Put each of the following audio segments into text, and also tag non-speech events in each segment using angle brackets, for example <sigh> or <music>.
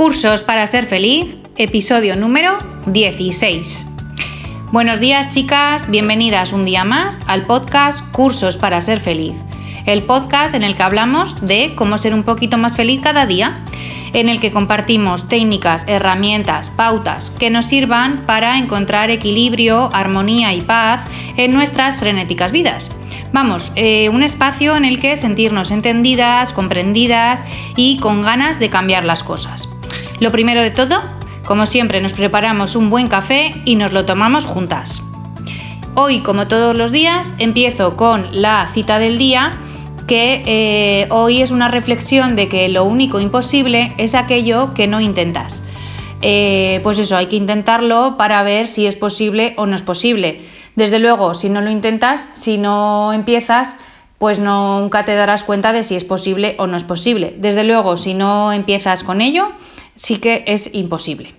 Cursos para ser feliz, episodio número 16. Buenos días chicas, bienvenidas un día más al podcast Cursos para ser feliz, el podcast en el que hablamos de cómo ser un poquito más feliz cada día, en el que compartimos técnicas, herramientas, pautas que nos sirvan para encontrar equilibrio, armonía y paz en nuestras frenéticas vidas. Vamos, eh, un espacio en el que sentirnos entendidas, comprendidas y con ganas de cambiar las cosas. Lo primero de todo, como siempre, nos preparamos un buen café y nos lo tomamos juntas. Hoy, como todos los días, empiezo con la cita del día, que eh, hoy es una reflexión de que lo único imposible es aquello que no intentas. Eh, pues eso, hay que intentarlo para ver si es posible o no es posible. Desde luego, si no lo intentas, si no empiezas, pues nunca te darás cuenta de si es posible o no es posible. Desde luego, si no empiezas con ello, sí que es imposible.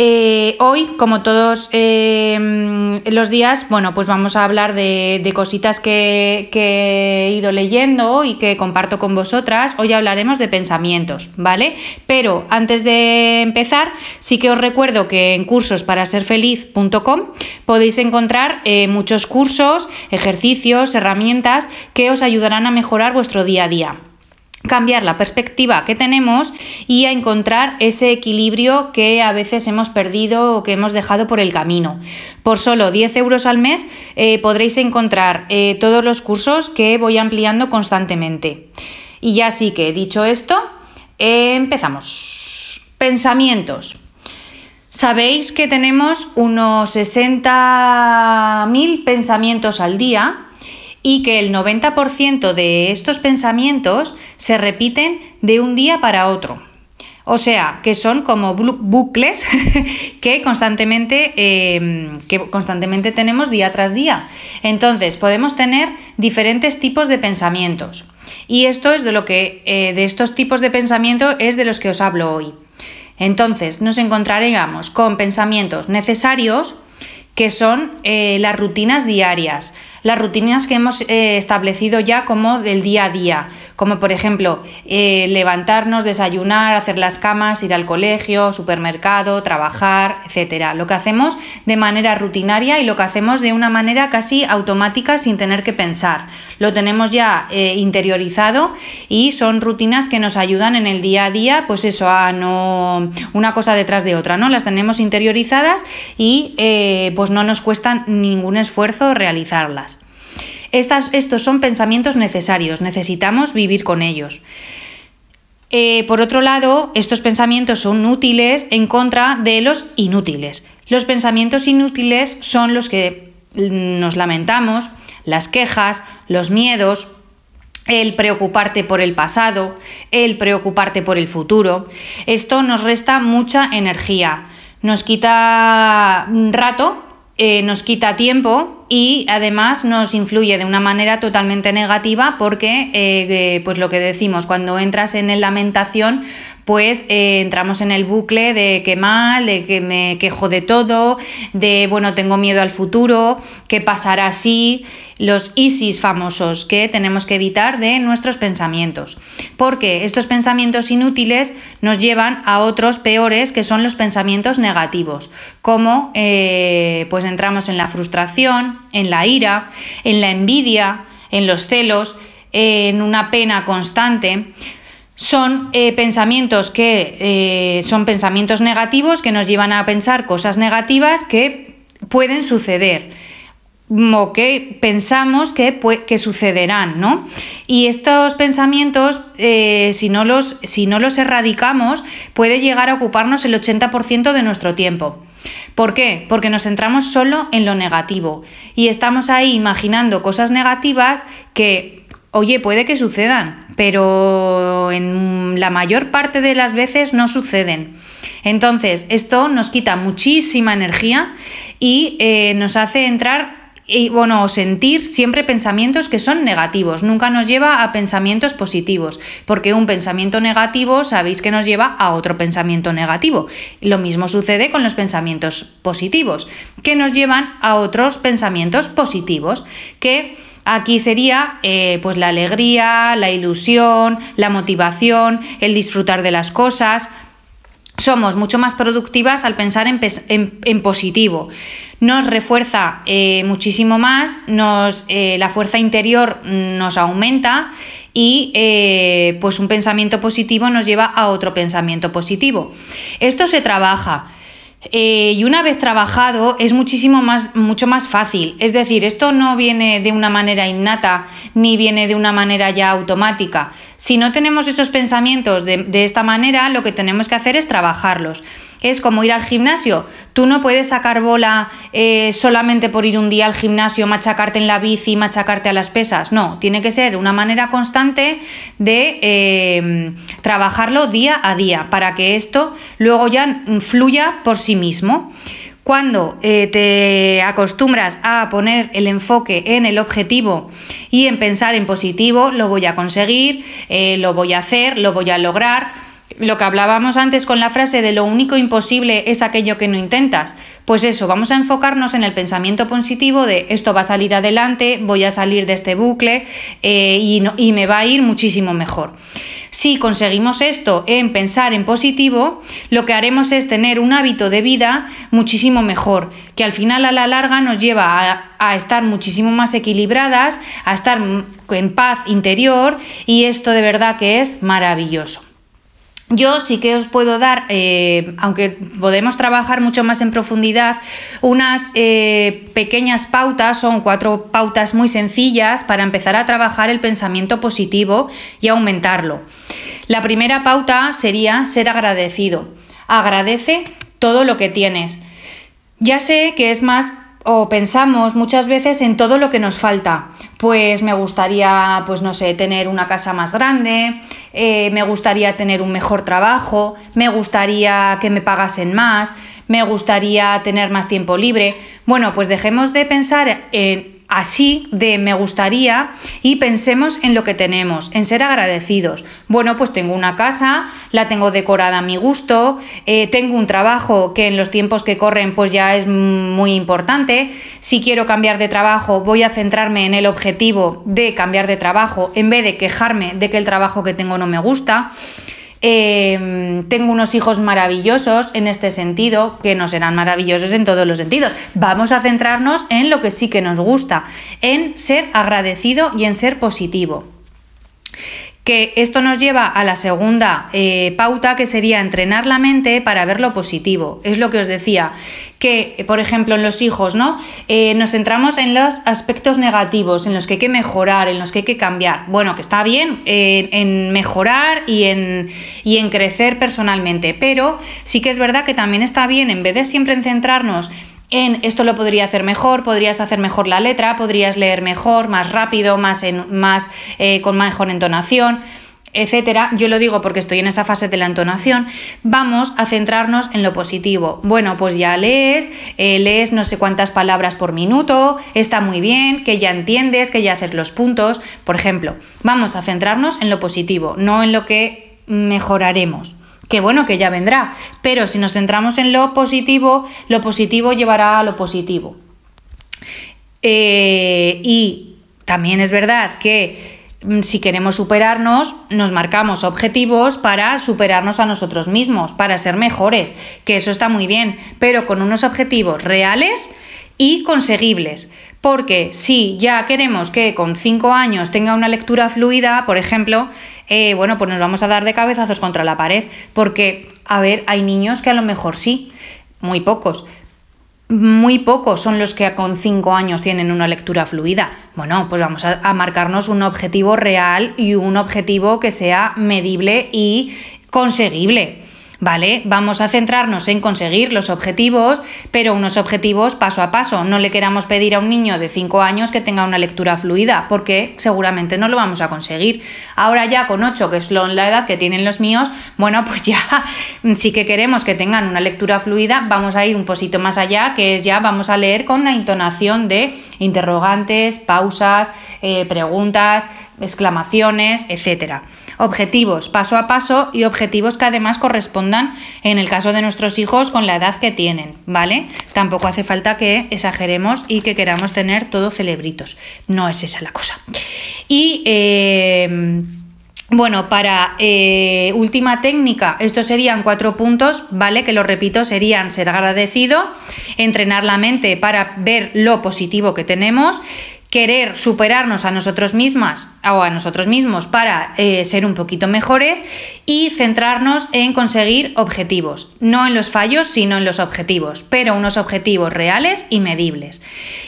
Eh, hoy, como todos eh, los días, bueno, pues vamos a hablar de, cositas que, he ido leyendo y que comparto con vosotras. Hoy hablaremos de pensamientos, ¿vale? Pero antes de empezar, sí que os recuerdo que en cursosparaaserfeliz.com podéis encontrar eh, muchos cursos, ejercicios, herramientas que os ayudarán a mejorar vuestro día a día cambiar la perspectiva que tenemos y a encontrar ese equilibrio que a veces hemos perdido o que hemos dejado por el camino. Por solo 10 euros al mes eh, podréis encontrar eh, todos los cursos que voy ampliando constantemente. Y ya sí que dicho esto, empezamos. Pensamientos. Sabéis que tenemos unos 60.000 pensamientos al día y que el 90% de estos pensamientos se repiten de un día para otro. O sea, que son como bucles <laughs> que constantemente, em, que constantemente tenemos día tras día. Entonces, podemos tener diferentes tipos de pensamientos. Y esto es de lo que, eh, de estos tipos de pensamiento es de los que os hablo hoy. Entonces, nos encontraremos con pensamientos necesarios, que son eh, las rutinas diarias las rutinas que hemos eh, establecido ya como del día a día, como por ejemplo eh, levantarnos, desayunar, hacer las camas, ir al colegio, supermercado, trabajar, etcétera. Lo que hacemos de manera rutinaria y lo que hacemos de una manera casi automática sin tener que pensar. Lo tenemos ya eh, interiorizado y son rutinas que nos ayudan en el día a día, pues eso, a no una cosa detrás de otra, ¿no? Las tenemos interiorizadas y pues no nos cuesta ningún esfuerzo realizarlas estos son pensamientos necesarios, necesitamos vivir con ellos. Eh, por otro lado, estos pensamientos son útiles en contra de los inútiles. Los pensamientos inútiles son los que nos lamentamos, las quejas, los miedos, el preocuparte por el pasado, el preocuparte por el futuro. Esto nos resta mucha energía, nos quita rato eh, nos quita tiempo y además nos influye de una manera totalmente negativa porque, eh, pues lo que decimos, cuando entras en la lamentación, pues entramos en el bucle de que mal, de que me quejo de todo, de bueno, tengo miedo al futuro, qué pasará así, los ISIS famosos que tenemos que evitar de nuestros pensamientos, porque estos pensamientos inútiles nos llevan a otros peores que son los pensamientos negativos, como eh, pues entramos en la frustración, en la ira, en la envidia, en los celos, en una pena constante, son eh, pensamientos que eh, son pensamientos negativos que nos llevan a pensar cosas negativas que pueden suceder o que pensamos que, que sucederán, ¿no? Y estos pensamientos, eh, si, no los, si no los erradicamos, puede llegar a ocuparnos el 80% de nuestro tiempo. ¿Por qué? Porque nos centramos solo en lo negativo y estamos ahí imaginando cosas negativas que Oye, puede que sucedan, pero en la mayor parte de las veces no suceden. Entonces, esto nos quita muchísima energía y eh, nos hace entrar y bueno, sentir siempre pensamientos que son negativos, nunca nos lleva a pensamientos positivos, porque un pensamiento negativo sabéis que nos lleva a otro pensamiento negativo. Lo mismo sucede con los pensamientos positivos, que nos llevan a otros pensamientos positivos, que Aquí sería eh, pues la alegría, la ilusión, la motivación, el disfrutar de las cosas. somos mucho más productivas al pensar en, positivo. Nos refuerza eh, muchísimo más, nos, eh, la fuerza interior nos aumenta y pues un pensamiento positivo nos lleva a otro pensamiento positivo. Esto se trabaja. Eh, y una vez trabajado es muchísimo más, mucho más fácil. Es decir, esto no viene de una manera innata ni viene de una manera ya automática. Si no tenemos esos pensamientos de, esta manera, lo que tenemos que hacer es trabajarlos. Es como ir al gimnasio. Tú no puedes sacar bola eh, solamente por ir un día al gimnasio, machacarte en la bici, machacarte a las pesas. No, tiene que ser una manera constante de eh, trabajarlo día a día para que esto luego ya fluya por sí mismo. Cuando eh, te acostumbras a poner el enfoque en el objetivo y en pensar en positivo, lo voy a conseguir, lo voy a hacer, lo voy a lograr. Lo que hablábamos antes con la frase de lo único imposible es aquello que no intentas. Pues eso, vamos a enfocarnos en el pensamiento positivo de esto va a salir adelante, voy a salir de este bucle eh, y, y me va a ir muchísimo mejor. Si conseguimos esto en pensar en positivo, lo que haremos es tener un hábito de vida muchísimo mejor, que al final a la larga nos lleva a, estar muchísimo más equilibradas, a estar en paz interior y esto de verdad que es maravilloso. Yo sí que os puedo dar, eh, aunque podemos trabajar mucho más en profundidad, unas eh, pequeñas pautas, son cuatro pautas muy sencillas para empezar a trabajar el pensamiento positivo y aumentarlo. La primera pauta sería ser agradecido. Agradece todo lo que tienes. Ya sé que es más o pensamos muchas veces en todo lo que nos falta. Pues me gustaría, pues no sé, tener una casa más grande, eh, me gustaría tener un mejor trabajo, me gustaría que me pagasen más, me gustaría tener más tiempo libre. Bueno, pues dejemos de pensar en así de me gustaría y pensemos en lo que tenemos, en ser agradecidos. Bueno, pues tengo una casa, la tengo decorada a mi gusto, eh, tengo un trabajo que en los tiempos que corren pues ya es muy importante. Si quiero cambiar de trabajo voy a centrarme en el objetivo de cambiar de trabajo en vez de quejarme de que el trabajo que tengo no me gusta. Em, tengo unos hijos maravillosos en este sentido, que no serán maravillosos en todos los sentidos. Vamos a centrarnos en lo que sí que nos gusta, en ser agradecido y en ser positivo que esto nos lleva a la segunda eh, pauta que sería entrenar la mente para ver lo positivo. Es lo que os decía, que por ejemplo en los hijos, ¿no? Eh, nos centramos en los aspectos negativos, en los que hay que mejorar, en los que hay que cambiar. Bueno, que está bien en mejorar y en, y en crecer personalmente, pero sí que es verdad que también está bien, en vez de siempre en centrarnos en esto lo podría hacer mejor, podrías hacer mejor la letra, podrías leer mejor, más rápido, más, eh, con mejor entonación etcétera, yo lo digo porque estoy en esa fase de la entonación, vamos a centrarnos en lo positivo. Bueno, pues ya lees, eh, lees no sé cuántas palabras por minuto, está muy bien, que ya entiendes, que ya haces los puntos. Por ejemplo, vamos a centrarnos en lo positivo, no en lo que mejoraremos que bueno, que ya vendrá, pero si nos centramos en lo positivo, lo positivo llevará a lo positivo. Eh, y también es verdad que mm, si queremos superarnos, nos marcamos objetivos para superarnos a nosotros mismos, para ser mejores, que eso está muy bien, pero con unos objetivos reales y conseguibles. Porque si ya queremos que con 5 años tenga una lectura fluida, por ejemplo, eh, bueno, pues nos vamos a dar de cabezazos contra la pared. Porque, a ver, hay niños que a lo mejor sí, muy pocos. Muy pocos son los que con 5 años tienen una lectura fluida. Bueno, pues vamos a marcarnos un objetivo real y un objetivo que sea medible y conseguible. ¿Vale? Vamos a centrarnos en conseguir los objetivos, pero unos objetivos paso a paso. No le queramos pedir a un niño de 5 años que tenga una lectura fluida, porque seguramente no lo vamos a conseguir. Ahora ya con 8, que es la edad que tienen los míos, bueno, pues ya <laughs> sí que queremos que tengan una lectura fluida, vamos a ir un poquito más allá, que es ya vamos a leer con la intonación de interrogantes, pausas, eh, preguntas, exclamaciones, etcétera objetivos paso a paso y objetivos que además correspondan, en el caso de nuestros hijos, con la edad que tienen, ¿vale? Tampoco hace falta que exageremos y que queramos tener todo celebritos. No es esa la cosa. Y. Eh, bueno, para eh, última técnica, estos serían cuatro puntos, ¿vale? Que lo repito, serían ser agradecido, entrenar la mente para ver lo positivo que tenemos, querer superarnos a nosotros mismas o a nosotros mismos para eh, ser un poquito mejores y centrarnos en conseguir objetivos, no en los fallos, sino en los objetivos, pero unos objetivos reales y medibles.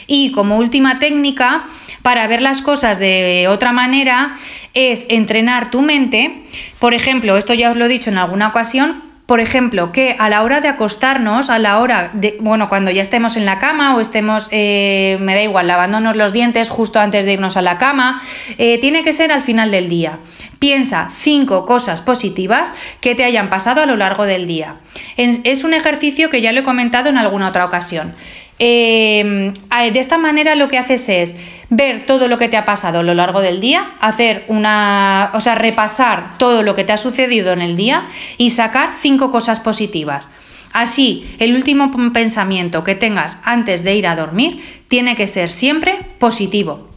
Y como última técnica, para ver las cosas de otra manera, es entrenar tu mente. Por ejemplo, esto ya os lo he dicho en alguna ocasión, por ejemplo, que a la hora de acostarnos, a la hora de, bueno, cuando ya estemos en la cama o estemos, eh, me da igual, lavándonos los dientes justo antes de irnos a la cama, eh, tiene que ser al final del día. Piensa cinco cosas positivas que te hayan pasado a lo largo del día. Es un ejercicio que ya lo he comentado en alguna otra ocasión. Em, de esta manera lo que haces es ver todo lo que te ha pasado a lo largo del día, hacer una, o sea, repasar todo lo que te ha sucedido en el día y sacar cinco cosas positivas. Así, el último pensamiento que tengas antes de ir a dormir tiene que ser siempre positivo.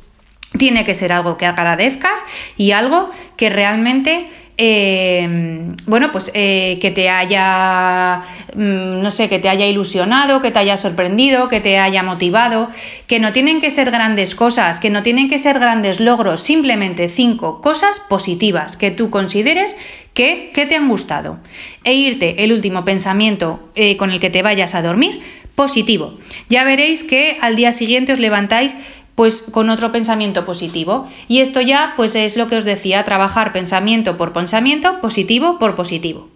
Tiene que ser algo que agradezcas y algo que realmente eh, bueno, pues eh, que te haya, mm, no sé, que te haya ilusionado, que te haya sorprendido, que te haya motivado, que no tienen que ser grandes cosas, que no tienen que ser grandes logros, simplemente cinco cosas positivas que tú consideres que, te han gustado. E irte el último pensamiento eh, con el que te vayas a dormir, positivo. Ya veréis que al día siguiente os levantáis pues con otro pensamiento positivo. Y esto ya pues es lo que os decía, trabajar pensamiento por pensamiento, positivo por positivo.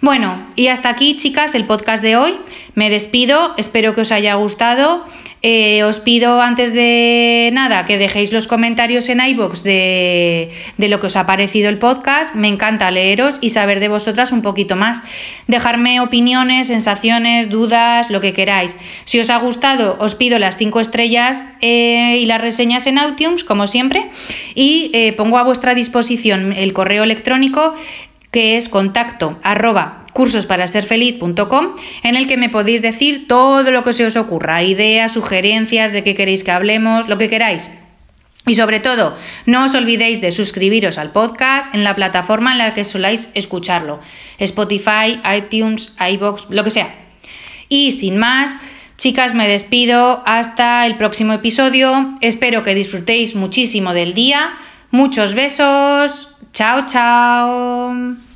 Bueno, y hasta aquí chicas el podcast de hoy. Me despido, espero que os haya gustado. Eh, os pido antes de nada que dejéis los comentarios en iBox de, de, lo que os ha parecido el podcast. Me encanta leeros y saber de vosotras un poquito más. Dejarme opiniones, sensaciones, dudas, lo que queráis. Si os ha gustado, os pido las 5 estrellas eh, y las reseñas en iTunes, como siempre. Y eh, pongo a vuestra disposición el correo electrónico que es contacto arroba cursosparasерfeliz.com en el que me podéis decir todo lo que se os ocurra, ideas, sugerencias de qué queréis que hablemos, lo que queráis. Y sobre todo, no os olvidéis de suscribiros al podcast en la plataforma en la que soláis escucharlo, Spotify, iTunes, iBox, lo que sea. Y sin más, chicas, me despido hasta el próximo episodio. Espero que disfrutéis muchísimo del día. Muchos besos. Chao, chao.